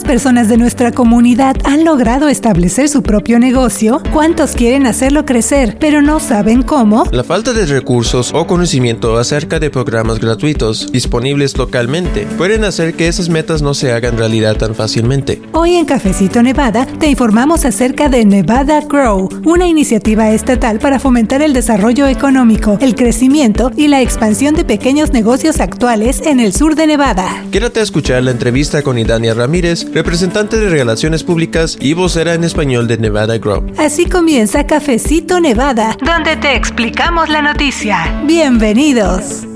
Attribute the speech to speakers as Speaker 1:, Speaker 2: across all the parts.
Speaker 1: ¿Cuántas personas de nuestra comunidad han logrado establecer su propio negocio? ¿Cuántos quieren hacerlo crecer, pero no saben cómo?
Speaker 2: La falta de recursos o conocimiento acerca de programas gratuitos disponibles localmente pueden hacer que esas metas no se hagan realidad tan fácilmente.
Speaker 1: Hoy en Cafecito Nevada te informamos acerca de Nevada Grow, una iniciativa estatal para fomentar el desarrollo económico, el crecimiento y la expansión de pequeños negocios actuales en el sur de Nevada.
Speaker 2: Quédate a escuchar la entrevista con Idania Ramírez, representante de Relaciones Públicas y vocera en español de Nevada Grow.
Speaker 1: Así comienza Cafecito Nevada, donde te explicamos la noticia. Bienvenidos.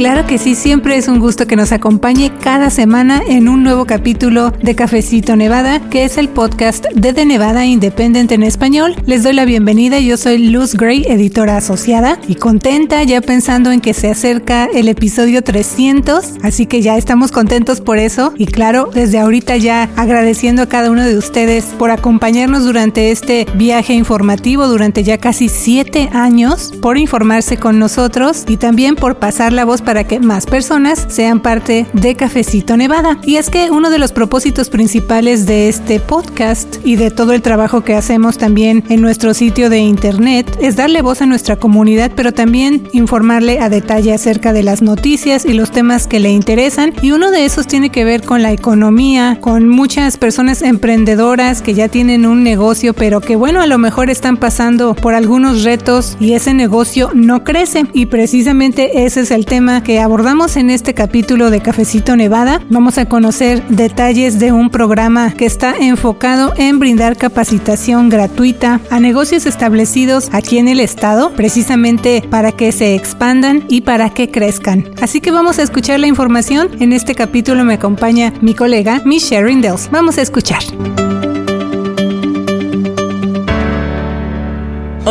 Speaker 1: Claro que sí, siempre es un gusto que nos acompañe cada semana en un nuevo capítulo de Cafecito Nevada, que es el podcast de The Nevada Independent en español. Les doy la bienvenida, yo soy Luz Gray, editora asociada, y contenta ya pensando en que se acerca el episodio 300, así que ya estamos contentos por eso. Y claro, desde ahorita ya agradeciendo a cada uno de ustedes por acompañarnos durante este viaje informativo, durante ya casi siete años, por informarse con nosotros y también por pasar la voz para que más personas sean parte de Cafecito Nevada. Y es que uno de los propósitos principales de este podcast y de todo el trabajo que hacemos también en nuestro sitio de internet es darle voz a nuestra comunidad, pero también informarle a detalle acerca de las noticias y los temas que le interesan. Y uno de esos tiene que ver con la economía, con muchas personas emprendedoras que ya tienen un negocio, pero que bueno, a lo mejor están pasando por algunos retos y ese negocio no crece. Y precisamente ese es el tema que abordamos en este capítulo de Cafecito Nevada. Vamos a conocer detalles de un programa que está enfocado en brindar capacitación gratuita a negocios establecidos aquí en el estado, precisamente para que se expandan y para que crezcan. Así que vamos a escuchar la información. En este capítulo me acompaña mi colega Miss Sharon Dells. Vamos a escuchar.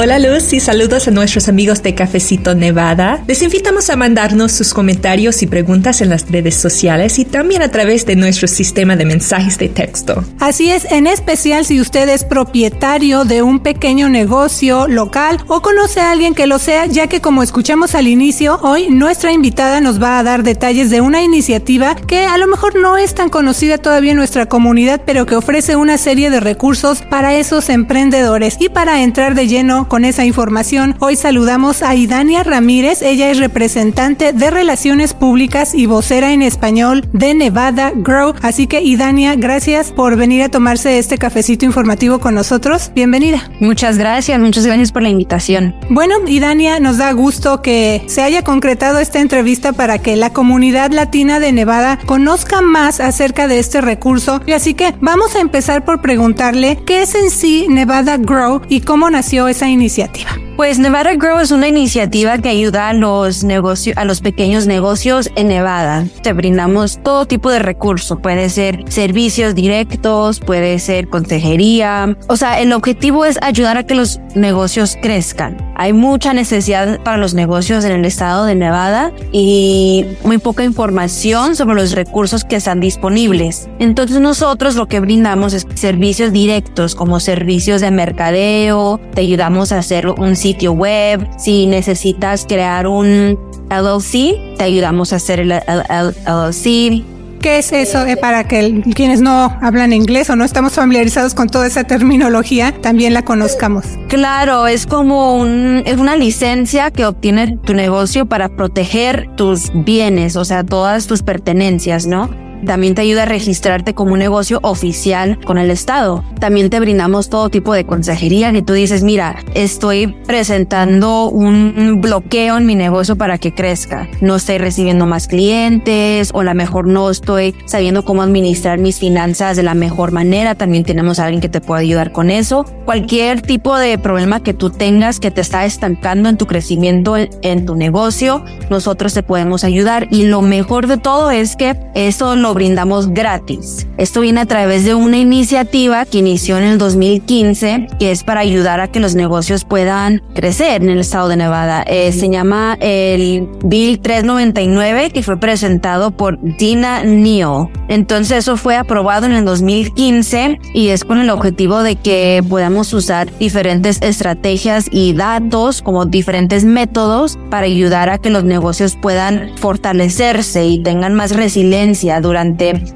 Speaker 3: Hola Luz y saludos a nuestros amigos de Cafecito Nevada. Les invitamos a mandarnos sus comentarios y preguntas en las redes sociales y también a través de nuestro sistema de mensajes de texto.
Speaker 1: Así es, en especial si usted es propietario de un pequeño negocio local o conoce a alguien que lo sea, ya que como escuchamos al inicio, hoy nuestra invitada nos va a dar detalles de una iniciativa que a lo mejor no es tan conocida todavía en nuestra comunidad, pero que ofrece una serie de recursos para esos emprendedores. Y para entrar de lleno con esa información, hoy saludamos a Idania Ramírez. Ella es representante de Relaciones Públicas y vocera en español de Nevada Grow. Así que Idania, gracias por venir a tomarse este cafecito informativo con nosotros. Bienvenida.
Speaker 4: Muchas gracias, muchas gracias por la invitación.
Speaker 1: Bueno, Idania, nos da gusto que se haya concretado esta entrevista para que la comunidad latina de Nevada conozca más acerca de este recurso. Y así que vamos a empezar por preguntarle qué es en sí Nevada Grow y cómo nació esa iniciativa.
Speaker 4: Pues Nevada Grow es una iniciativa que ayuda a los negocios, a los pequeños negocios en Nevada. Te brindamos todo tipo de recursos. Puede ser servicios directos, puede ser consejería. O sea, el objetivo es ayudar a que los negocios crezcan. Hay mucha necesidad para los negocios en el estado de Nevada y muy poca información sobre los recursos que están disponibles. Entonces nosotros lo que brindamos es servicios directos como servicios de mercadeo, te ayudamos a hacer un sitio web, si necesitas crear un LLC, te ayudamos a hacer el LLC.
Speaker 1: ¿Qué es eso? Eh, para que quienes no hablan inglés o no estamos familiarizados con toda esa terminología, también la conozcamos.
Speaker 4: Claro, es como un, es una licencia que obtiene tu negocio para proteger tus bienes, o sea, todas tus pertenencias, ¿no? También te ayuda a registrarte como un negocio oficial con el Estado. También te brindamos todo tipo de consejería que tú dices, mira, estoy presentando un bloqueo en mi negocio para que crezca. No estoy recibiendo más clientes o a lo mejor no estoy sabiendo cómo administrar mis finanzas de la mejor manera. También tenemos a alguien que te pueda ayudar con eso. Cualquier tipo de problema que tú tengas que te está estancando en tu crecimiento en, en tu negocio, nosotros te podemos ayudar. Y lo mejor de todo es que eso lo lo brindamos gratis. Esto viene a través de una iniciativa que inició en el 2015, que es para ayudar a que los negocios puedan crecer en el estado de Nevada. Eh, se llama el Bill 399, que fue presentado por Dina Neal. Entonces eso fue aprobado en el 2015 y es con el objetivo de que podamos usar diferentes estrategias y datos como diferentes métodos para ayudar a que los negocios puedan fortalecerse y tengan más resiliencia durante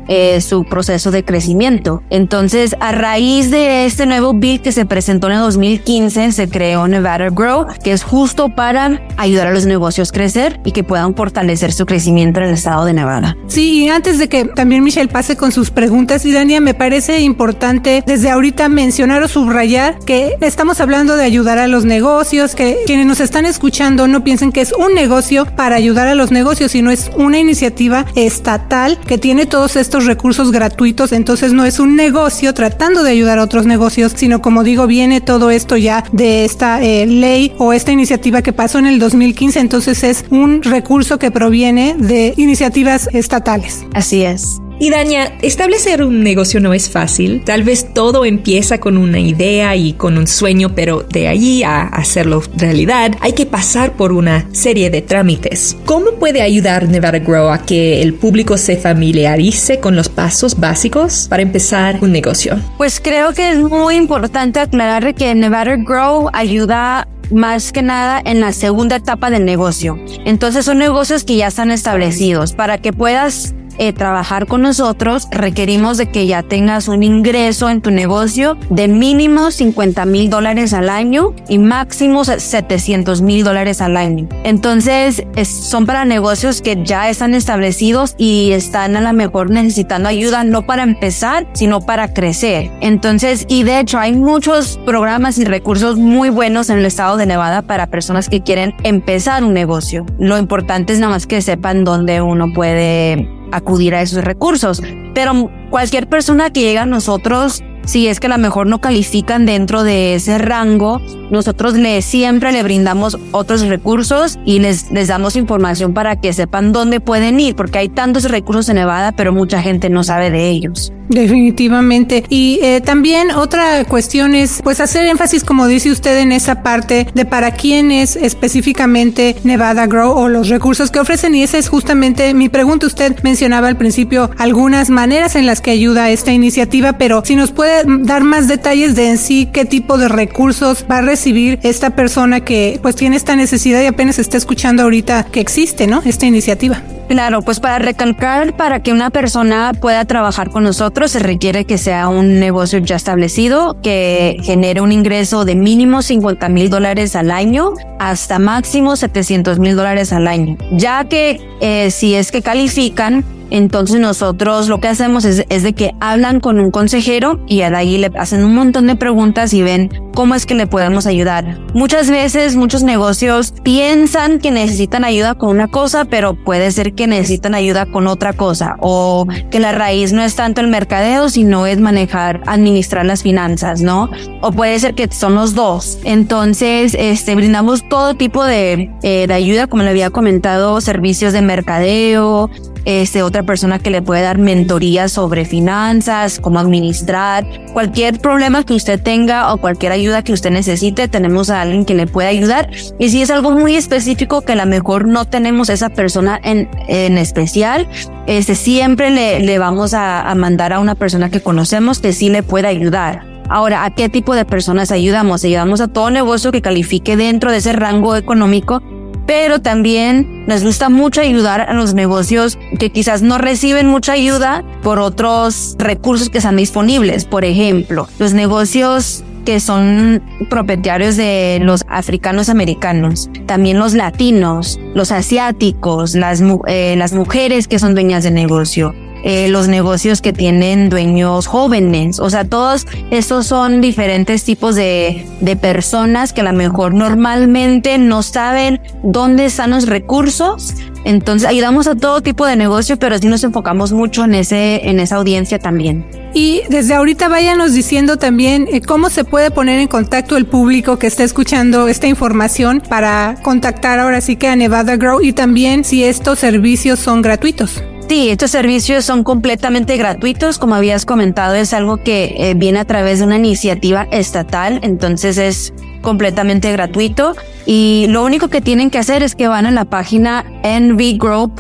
Speaker 4: eh, su proceso de crecimiento. Entonces, a raíz de este nuevo bill que se presentó en el 2015, se creó Nevada Grow, que es justo para ayudar a los negocios a crecer y que puedan fortalecer su crecimiento en el estado de Nevada.
Speaker 1: Sí, y antes de que también Michelle pase con sus preguntas, y Dania, me parece importante desde ahorita mencionar o subrayar que estamos hablando de ayudar a los negocios, que quienes nos están escuchando no piensen que es un negocio para ayudar a los negocios, sino es una iniciativa estatal que tiene todos estos recursos gratuitos, entonces no es un negocio tratando de ayudar a otros negocios, sino como digo, viene todo esto ya de esta eh, ley o esta iniciativa que pasó en el 2015, entonces es un recurso que proviene de iniciativas estatales.
Speaker 4: Así es.
Speaker 3: Y Daña, establecer un negocio no es fácil. Tal vez todo empieza con una idea y con un sueño, pero de allí a hacerlo realidad hay que pasar por una serie de trámites. ¿Cómo puede ayudar Nevada Grow a que el público se familiarice con los pasos básicos para empezar un negocio?
Speaker 4: Pues creo que es muy importante aclarar que Nevada Grow ayuda más que nada en la segunda etapa del negocio. Entonces son negocios que ya están establecidos para que puedas eh, trabajar con nosotros, requerimos de que ya tengas un ingreso en tu negocio de mínimo 50 mil dólares al año y máximo 700 mil dólares al año. Entonces, son para negocios que ya están establecidos y están a lo mejor necesitando ayuda no para empezar, sino para crecer. Entonces, y de hecho hay muchos programas y recursos muy buenos en el estado de Nevada para personas que quieren empezar un negocio. Lo importante es nada más que sepan dónde uno puede acudir a esos recursos. Pero cualquier persona que llega a nosotros si es que a lo mejor no califican dentro de ese rango, nosotros le, siempre le brindamos otros recursos y les, les damos información para que sepan dónde pueden ir, porque hay tantos recursos en Nevada, pero mucha gente no sabe de ellos.
Speaker 1: Definitivamente. Y eh, también otra cuestión es, pues, hacer énfasis, como dice usted, en esa parte de para quién es específicamente Nevada Grow o los recursos que ofrecen. Y esa es justamente mi pregunta. Usted mencionaba al principio algunas maneras en las que ayuda esta iniciativa, pero si nos puede dar más detalles de en sí qué tipo de recursos va a recibir esta persona que pues tiene esta necesidad y apenas está escuchando ahorita que existe, ¿no? Esta iniciativa.
Speaker 4: Claro, pues para recalcar, para que una persona pueda trabajar con nosotros se requiere que sea un negocio ya establecido, que genere un ingreso de mínimo 50 mil dólares al año hasta máximo 700 mil dólares al año. Ya que eh, si es que califican, entonces nosotros lo que hacemos es, de que hablan con un consejero y de ahí le hacen un montón de preguntas y ven cómo es que le podemos ayudar. Muchas veces muchos negocios piensan que necesitan ayuda con una cosa, pero puede ser que necesitan ayuda con otra cosa o que la raíz no es tanto el mercadeo, sino es manejar, administrar las finanzas, ¿no? O puede ser que son los dos. Entonces, este, brindamos todo tipo de, eh, de ayuda, como le había comentado, servicios de mercadeo, este, otra persona que le puede dar mentoría sobre finanzas, cómo administrar, cualquier problema que usted tenga o cualquier ayuda que usted necesite, tenemos a alguien que le puede ayudar. Y si es algo muy específico que a lo mejor no tenemos esa persona en, en especial, este, siempre le, le vamos a, a mandar a una persona que conocemos que sí le pueda ayudar. Ahora, ¿a qué tipo de personas ayudamos? Ayudamos a todo negocio que califique dentro de ese rango económico pero también nos gusta mucho ayudar a los negocios que quizás no reciben mucha ayuda por otros recursos que están disponibles. Por ejemplo, los negocios que son propietarios de los africanos americanos, también los latinos, los asiáticos, las, eh, las mujeres que son dueñas de negocio, eh, los negocios que tienen dueños jóvenes. O sea, todos estos son diferentes tipos de, de personas que a lo mejor normalmente no saben dónde están los recursos. Entonces ayudamos a todo tipo de negocio, pero sí nos enfocamos mucho en ese, en esa audiencia también.
Speaker 1: Y desde ahorita váyanos diciendo también eh, cómo se puede poner en contacto el público que está escuchando esta información para contactar ahora sí que a Nevada Grow y también si estos servicios son gratuitos.
Speaker 4: Sí, estos servicios son completamente gratuitos. Como habías comentado, es algo que eh, viene a través de una iniciativa estatal, entonces es completamente gratuito. Y lo único que tienen que hacer es que van a la página nvgrow.org,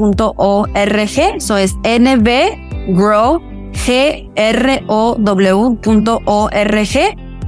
Speaker 4: eso es nvgrow.org.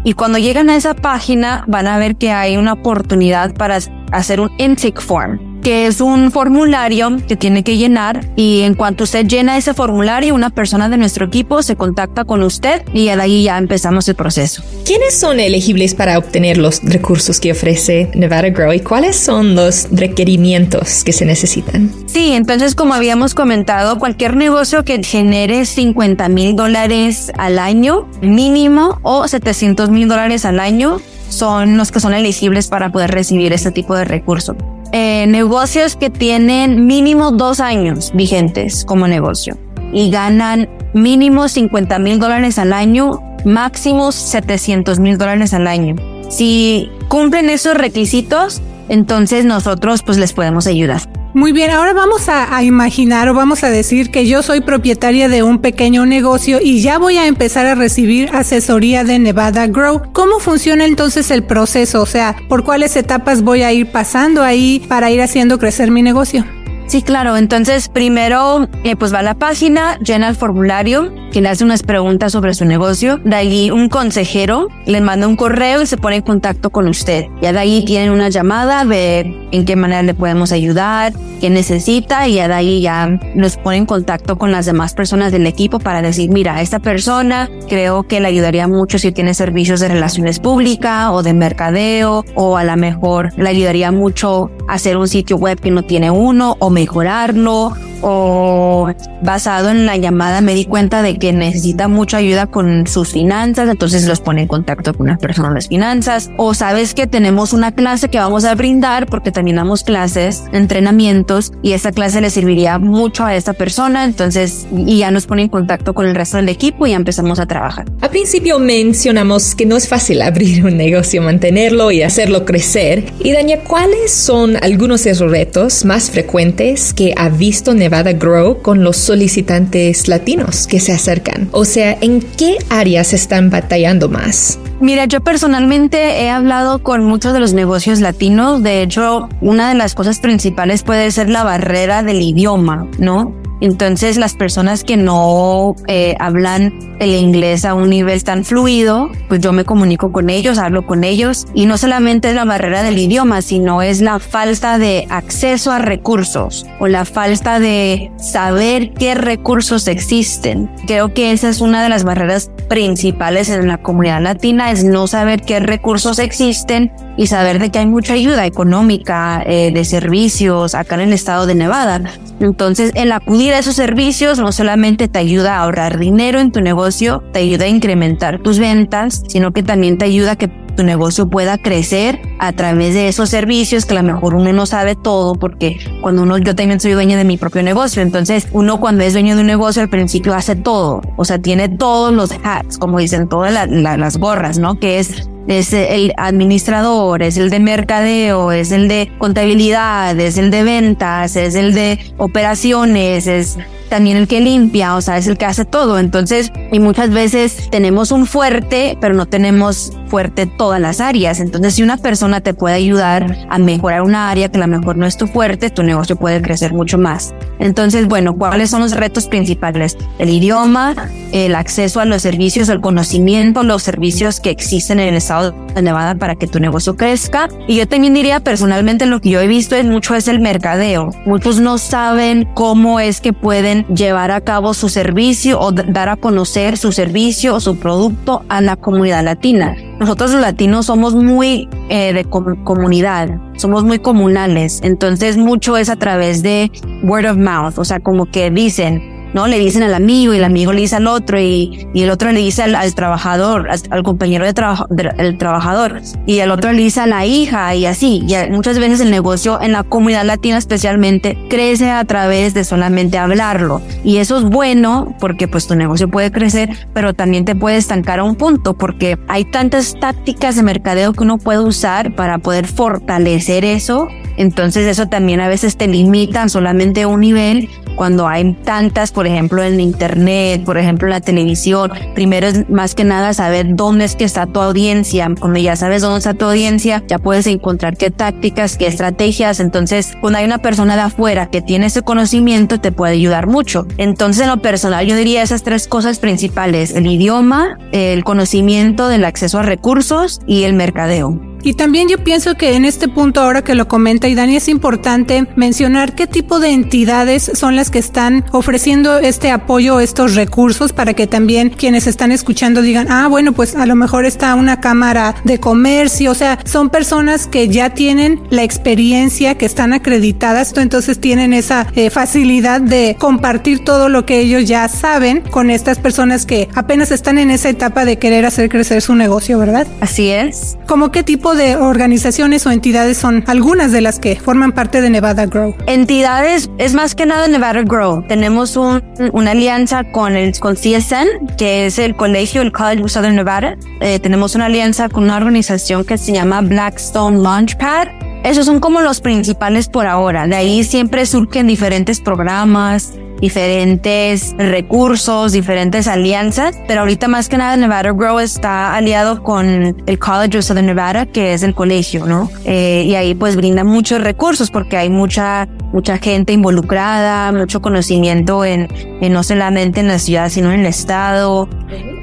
Speaker 4: Y cuando llegan a esa página van a ver que hay una oportunidad para hacer un intake form que es un formulario que tiene que llenar y en cuanto usted llena ese formulario, una persona de nuestro equipo se contacta con usted y de ahí ya empezamos el proceso.
Speaker 3: ¿Quiénes son elegibles para obtener los recursos que ofrece Nevada Grow y cuáles son los requerimientos que se necesitan?
Speaker 4: Sí, entonces como habíamos comentado, cualquier negocio que genere 50 mil dólares al año mínimo o 700 mil dólares al año son los que son elegibles para poder recibir este tipo de recursos. Eh, negocios que tienen mínimo dos años vigentes como negocio y ganan mínimo 50 mil dólares al año, máximo 700 mil dólares al año. Si cumplen esos requisitos, entonces nosotros pues les podemos ayudar.
Speaker 1: Muy bien, ahora vamos a, imaginar o vamos a decir que yo soy propietaria de un pequeño negocio y ya voy a empezar a recibir asesoría de Nevada Grow. ¿Cómo funciona entonces el proceso? O sea, ¿por cuáles etapas voy a ir pasando ahí para ir haciendo crecer mi negocio?
Speaker 4: Sí, claro. Entonces, primero, eh, pues va a la página, llena el formulario, que le hace unas preguntas sobre su negocio. De ahí, un consejero le manda un correo y se pone en contacto con usted. Ya de ahí tienen una llamada, de en qué manera le podemos ayudar, qué necesita, y ya de ahí ya nos pone en contacto con las demás personas del equipo para decir, mira, esta persona creo que le ayudaría mucho si tiene servicios de relaciones públicas o de mercadeo, o a lo mejor le ayudaría mucho hacer un sitio web que no tiene uno, o mejorarlo o basado en la llamada me di cuenta de que necesita mucha ayuda con sus finanzas, entonces los pone en contacto con una persona de las finanzas, o sabes que tenemos una clase que vamos a brindar porque también damos clases, entrenamientos, y esta clase le serviría mucho a esta persona, entonces, y ya nos pone en contacto con el resto del equipo y ya empezamos a trabajar.
Speaker 3: Al principio mencionamos que no es fácil abrir un negocio, mantenerlo y hacerlo crecer. Y Dania, ¿cuáles son algunos de esos retos más frecuentes que ha visto Nevada Grow con los solicitantes latinos que se acercan? O sea, ¿en qué áreas están batallando más?
Speaker 4: Mira, yo personalmente he hablado con muchos de los negocios latinos. De hecho, una de las cosas principales puede ser la barrera del idioma, ¿no? Entonces las personas que no eh, hablan el inglés a un nivel tan fluido, pues yo me comunico con ellos, hablo con ellos y no solamente es la barrera del idioma, sino es la falta de acceso a recursos o la falta de saber qué recursos existen. Creo que esa es una de las barreras principales en la comunidad latina, es no saber qué recursos existen y saber de que hay mucha ayuda económica eh, de servicios acá en el estado de Nevada. Entonces, el acudir a esos servicios no solamente te ayuda a ahorrar dinero en tu negocio, te ayuda a incrementar tus ventas, sino que también te ayuda a que tu negocio pueda crecer a través de esos servicios que a lo mejor uno no sabe todo porque cuando uno, yo también soy dueña de mi propio negocio, entonces uno cuando es dueño de un negocio al principio hace todo, o sea, tiene todos los hats, como dicen, todas las gorras, ¿no? Que es es el administrador, es el de mercadeo, es el de contabilidad, es el de ventas, es el de operaciones, es también el que limpia, o sea, es el que hace todo. Entonces, y muchas veces tenemos un fuerte, pero no tenemos fuerte todas las áreas. Entonces, si una persona te puede ayudar a mejorar una área que a lo mejor no es tu fuerte, tu negocio puede crecer mucho más. Entonces, bueno, ¿cuáles son los retos principales? El idioma, el acceso a los servicios, el conocimiento, los servicios que existen en el estado de Nevada para que tu negocio crezca. Y yo también diría personalmente lo que yo he visto es mucho es el mercadeo. Muchos no saben cómo es que pueden llevar a cabo su servicio o dar a conocer su servicio o su producto a la comunidad latina. Nosotros los latinos somos muy eh, de comunidad, somos muy comunales, entonces mucho es a través de word of mouth, o sea, como que dicen, ¿no? Le dicen al amigo y el amigo le dice al otro y, y el otro le dice al, trabajador, al, compañero de trabajo, del trabajador y el otro le dice a la hija y así. Y muchas veces el negocio en la comunidad latina especialmente crece a través de solamente hablarlo. Y eso es bueno porque pues tu negocio puede crecer, pero también te puede estancar a un punto porque hay tantas tácticas de mercadeo que uno puede usar para poder fortalecer eso Entonces eso también a veces te limita solamente a un nivel cuando hay tantas, por ejemplo, en internet, por ejemplo, en la televisión. Primero es más que nada saber dónde es que está tu audiencia. Cuando ya sabes dónde está tu audiencia, ya puedes encontrar qué tácticas, qué estrategias. Entonces, cuando hay una persona de afuera que tiene ese conocimiento, te puede ayudar mucho. Entonces, en lo personal, yo diría esas tres cosas principales, el idioma, el conocimiento del acceso a recursos y el mercadeo.
Speaker 1: Y también yo pienso que en este punto, ahora que lo comenta y Dani, es importante mencionar qué tipo de entidades son las que están ofreciendo este apoyo, estos recursos, para que también quienes están escuchando digan, ah, bueno, pues a lo mejor está una cámara de comercio, o sea, son personas que ya tienen la experiencia, que están acreditadas, entonces tienen esa eh, facilidad de compartir todo lo que ellos ya saben con estas personas que apenas están en esa etapa de querer hacer crecer su negocio, ¿verdad?
Speaker 4: Así es.
Speaker 1: ¿Cómo qué tipo de organizaciones o entidades son algunas de las que forman parte de Nevada Grow?
Speaker 4: Entidades es más que nada Nevada Grow. Tenemos un, una alianza con el con CSN, que es el colegio, el College of Southern Nevada. Eh, tenemos una alianza con una organización que se llama Blackstone Launchpad. Esos son como los principales por ahora. De ahí siempre surgen diferentes programas, diferentes recursos, diferentes alianzas, pero ahorita más que nada Nevada Grow está aliado con el College of Southern Nevada, que es el colegio, ¿no? Eh, y ahí pues brinda muchos recursos porque hay mucha mucha gente involucrada, mucho conocimiento en, en no solamente en la ciudad, sino en el estado.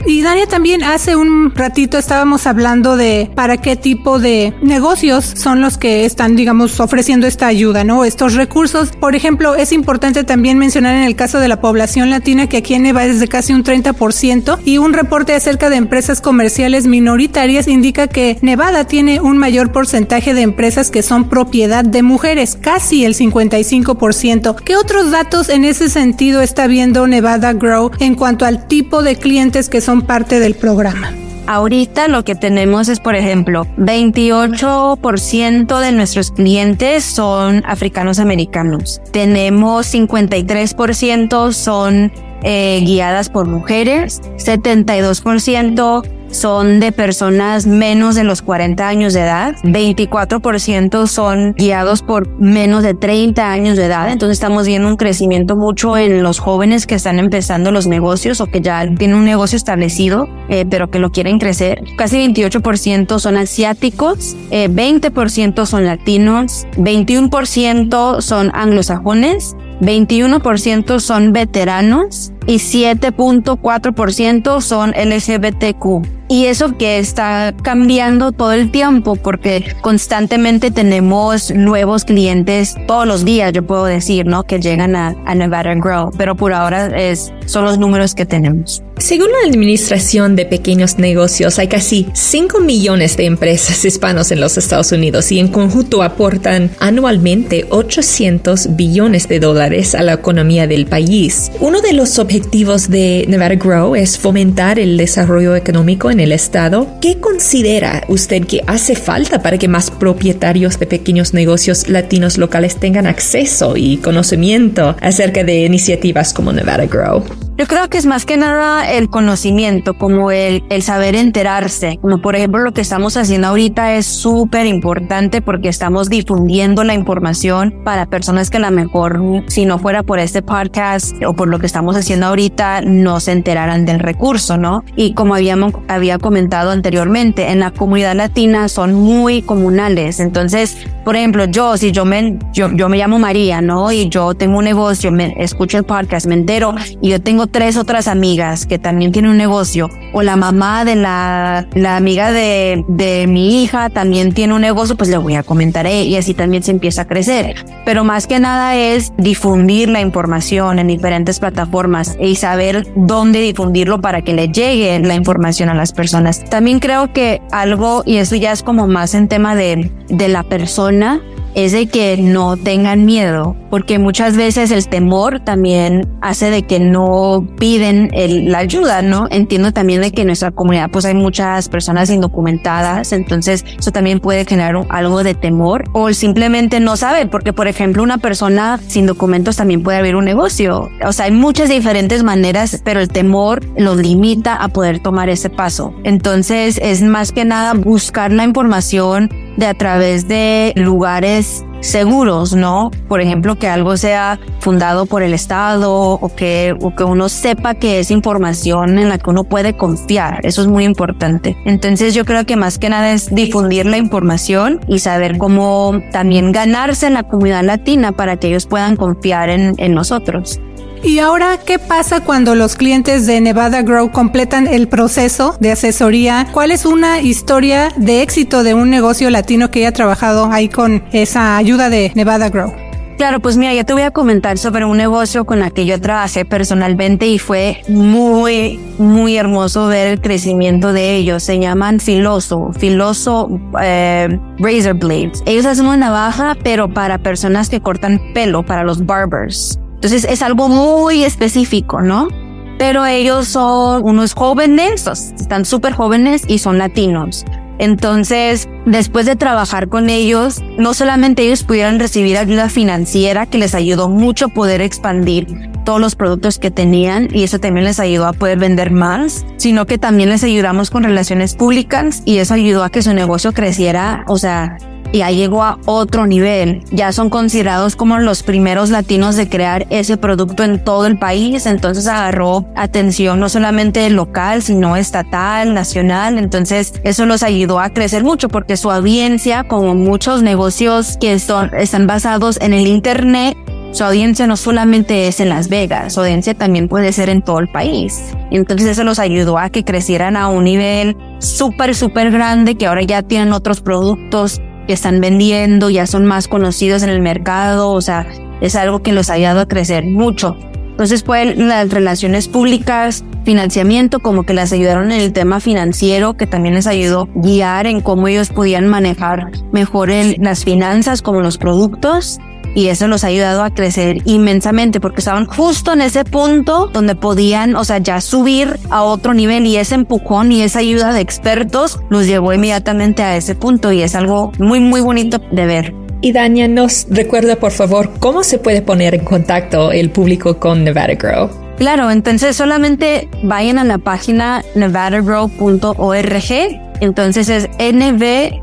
Speaker 1: Y Dania también hace un ratito estábamos hablando de para qué tipo de negocios son los que están, digamos, ofreciendo esta ayuda, ¿no? Estos recursos. Por ejemplo, es importante también mencionar en el caso de la población latina que aquí en Nevada es de casi un 30% y un reporte acerca de empresas comerciales minoritarias indica que Nevada tiene un mayor porcentaje de empresas que son propiedad de mujeres, casi el 55%. ¿Qué otros datos en ese sentido está viendo Nevada Grow en cuanto al tipo de clientes que son parte del programa.
Speaker 4: Ahorita lo que tenemos es, por ejemplo, 28% de nuestros clientes son africanos americanos. Tenemos 53% son eh, guiadas por mujeres, 72% son de personas menos de los 40 años de edad, 24% son guiados por menos de 30 años de edad, entonces estamos viendo un crecimiento mucho en los jóvenes que están empezando los negocios o que ya tienen un negocio establecido, eh, pero que lo quieren crecer. Casi 28% son asiáticos, 20% eh, son latinos, 21% son anglosajones, 21% son veteranos y 7.4% son LGBTQ y eso que está cambiando todo el tiempo porque constantemente tenemos nuevos clientes todos los días, yo puedo decir, ¿no? Que llegan a, a Nevada Grow, pero por ahora es, son los números que tenemos.
Speaker 3: Según la Administración de Pequeños Negocios, hay casi 5 millones de empresas hispanos en los Estados Unidos y en conjunto aportan anualmente 800 billones de dólares a la economía del país. Uno de los objetivos de Nevada Grow es fomentar el desarrollo económico en el estado. ¿Qué considera usted que hace falta para que más propietarios de pequeños negocios latinos locales tengan acceso y conocimiento acerca de iniciativas como Nevada Grow?
Speaker 4: Yo creo que es más que nada el conocimiento, como el, el saber enterarse. Como por ejemplo lo que estamos haciendo ahorita es súper importante porque estamos difundiendo la información para personas que a lo mejor si no fuera por este podcast o por lo que estamos haciendo ahorita no se enteraran del recurso, ¿no? Y como habíamos, había comentado anteriormente, en la comunidad latina son muy comunales. Entonces, por ejemplo, yo, si yo me, yo, yo me llamo María, ¿no? Y yo tengo un negocio, me escucho el podcast, me entero y yo tengo tres otras amigas que también tienen un negocio, o la mamá de la, la amiga de, de mi hija también tiene un negocio, pues le voy a comentar y así también se empieza a crecer. Pero más que nada es difundir la información en diferentes plataformas y saber dónde difundirlo para que le llegue la información a las personas. También creo que algo, y eso ya es como más en tema de, de la persona, es de que no tengan miedo, porque muchas veces el temor también hace de que no piden la ayuda, ¿no? Entiendo también de que en nuestra comunidad pues hay muchas personas indocumentadas, entonces eso también puede generar algo de temor o simplemente no sabe, porque por ejemplo una persona sin documentos también puede abrir un negocio, o sea, hay muchas diferentes maneras, pero el temor los limita a poder tomar ese paso. Entonces es más que nada buscar la información de a través de lugares seguros, ¿no? Por ejemplo, que algo sea fundado por el Estado o que, o que uno sepa que es información en la que uno puede confiar. Eso es muy importante. Entonces yo creo que más que nada es difundir la información y saber cómo también ganarse en la comunidad latina para que ellos puedan confiar en, en nosotros.
Speaker 1: Y ahora, ¿qué pasa cuando los clientes de Nevada Grow completan el proceso de asesoría? ¿Cuál es una historia de éxito de un negocio latino que haya trabajado ahí con esa ayuda de Nevada Grow?
Speaker 4: Claro, pues mira, yo te voy a comentar sobre un negocio con el que yo trabajé personalmente y fue muy, muy hermoso ver el crecimiento de ellos. Se llaman Filoso, Filoso eh, Razor Blades. Ellos hacen una navaja, pero para personas que cortan pelo, para los barbers. Entonces es algo muy específico, ¿no? Pero ellos son unos jóvenes, están súper jóvenes y son latinos. Entonces, después de trabajar con ellos, no solamente ellos pudieron recibir ayuda financiera que les ayudó mucho a poder expandir todos los productos que tenían y eso también les ayudó a poder vender más, sino que también les ayudamos con relaciones públicas y eso ayudó a que su negocio creciera, o sea, ya llegó a otro nivel. Ya son considerados como los primeros latinos de crear ese producto en todo el país. Entonces agarró atención no solamente local, sino estatal, nacional. Entonces eso los ayudó a crecer mucho porque su audiencia, como muchos negocios que son, están basados en el Internet, su audiencia no solamente es en Las Vegas, su audiencia también puede ser en todo el país. Entonces eso los ayudó a que crecieran a un nivel súper, súper grande, que ahora ya tienen otros productos que están vendiendo, ya son más conocidos en el mercado, o sea, es algo que los ha ayudado a crecer mucho. Entonces, pues las relaciones públicas, financiamiento, como que las ayudaron en el tema financiero, que también les ayudó guiar en cómo ellos podían manejar mejor las finanzas, como los productos y eso los ha ayudado a crecer inmensamente porque estaban justo en ese punto donde podían, o sea, ya subir a otro nivel y ese empujón y esa ayuda de expertos los llevó inmediatamente a ese punto y es algo muy, muy bonito de ver.
Speaker 3: Y Dania, nos recuerda por favor cómo se puede poner en contacto el público con Nevada Grow.
Speaker 4: Claro, entonces solamente vayan a la página nevadagrow.org. Entonces es nvgrow.org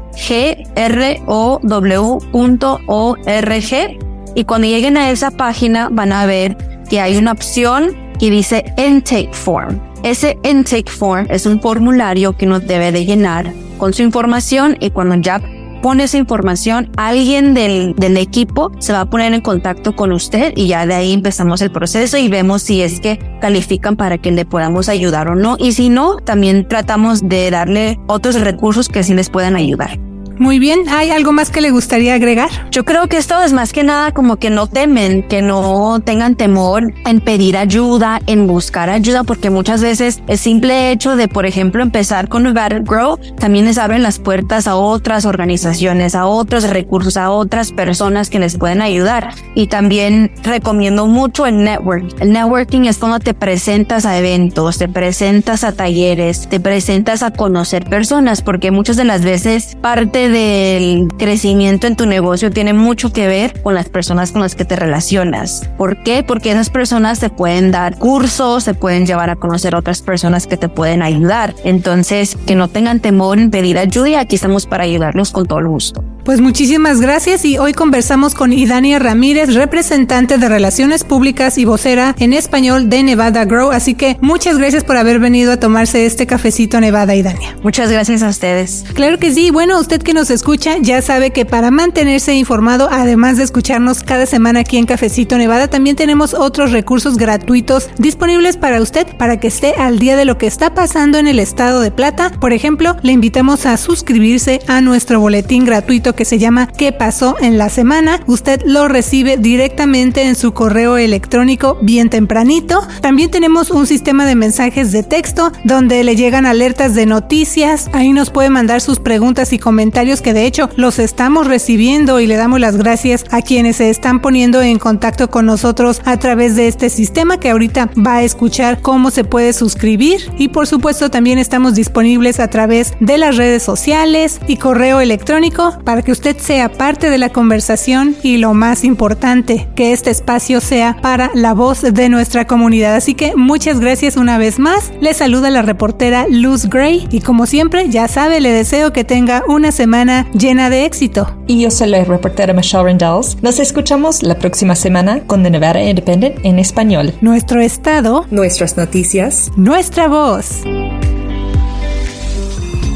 Speaker 4: y cuando lleguen a esa página van a ver que hay una opción que dice Intake Form. Ese Intake Form es un formulario que uno debe de llenar con su información y cuando ya pone esa información, alguien del, del, equipo se va a poner en contacto con usted y ya de ahí empezamos el proceso y vemos si es que califican para que le podamos ayudar o no. Y si no, también tratamos de darle otros recursos que sí les puedan ayudar.
Speaker 1: Muy bien, ¿hay algo más que le gustaría agregar?
Speaker 4: Yo creo que esto es más que nada como que no temen, que no tengan temor en pedir ayuda, en buscar ayuda, porque muchas veces el simple hecho de, por ejemplo, empezar con Nevada Grow también les abren las puertas a otras organizaciones, a otros recursos, a otras personas que les pueden ayudar. Y también recomiendo mucho el network. El networking es cuando te presentas a eventos, te presentas a talleres, te presentas a conocer personas, porque muchas de las veces parte del crecimiento en tu negocio tiene mucho que ver con las personas con las que te relacionas. ¿Por qué? Porque esas personas te pueden dar cursos, se pueden llevar a conocer otras personas que te pueden ayudar. Entonces, que no tengan temor en pedir ayuda y aquí estamos para ayudarlos con todo el gusto.
Speaker 1: Pues muchísimas gracias y hoy conversamos con Idania Ramírez, representante de Relaciones Públicas y vocera en español de Nevada Grow. Así que muchas gracias por haber venido a tomarse este cafecito Nevada, Idania.
Speaker 4: Muchas gracias a ustedes.
Speaker 1: Claro que sí. Bueno, usted que nos escucha ya sabe que para mantenerse informado, además de escucharnos cada semana aquí en Cafecito Nevada, también tenemos otros recursos gratuitos disponibles para usted para que esté al día de lo que está pasando en el estado de Plata. Por ejemplo, le invitamos a suscribirse a nuestro boletín gratuito que se llama ¿Qué pasó en la semana? Usted lo recibe directamente en su correo electrónico bien tempranito. También tenemos un sistema de mensajes de texto donde le llegan alertas de noticias. Ahí nos puede mandar sus preguntas y comentarios que de hecho los estamos recibiendo y le damos las gracias a quienes se están poniendo en contacto con nosotros a través de este sistema que ahorita va a escuchar cómo se puede suscribir y por supuesto también estamos disponibles a través de las redes sociales y correo electrónico para que usted sea parte de la conversación y lo más importante, que este espacio sea para la voz de nuestra comunidad. Así que muchas gracias una vez más. Le saluda la reportera Luz Gray y como siempre, ya sabe, le deseo que tenga una semana llena de éxito.
Speaker 3: Y yo soy la reportera Michelle Rendells. Nos escuchamos la próxima semana con The Nevada Independent en español.
Speaker 1: Nuestro estado,
Speaker 3: nuestras noticias,
Speaker 1: nuestra voz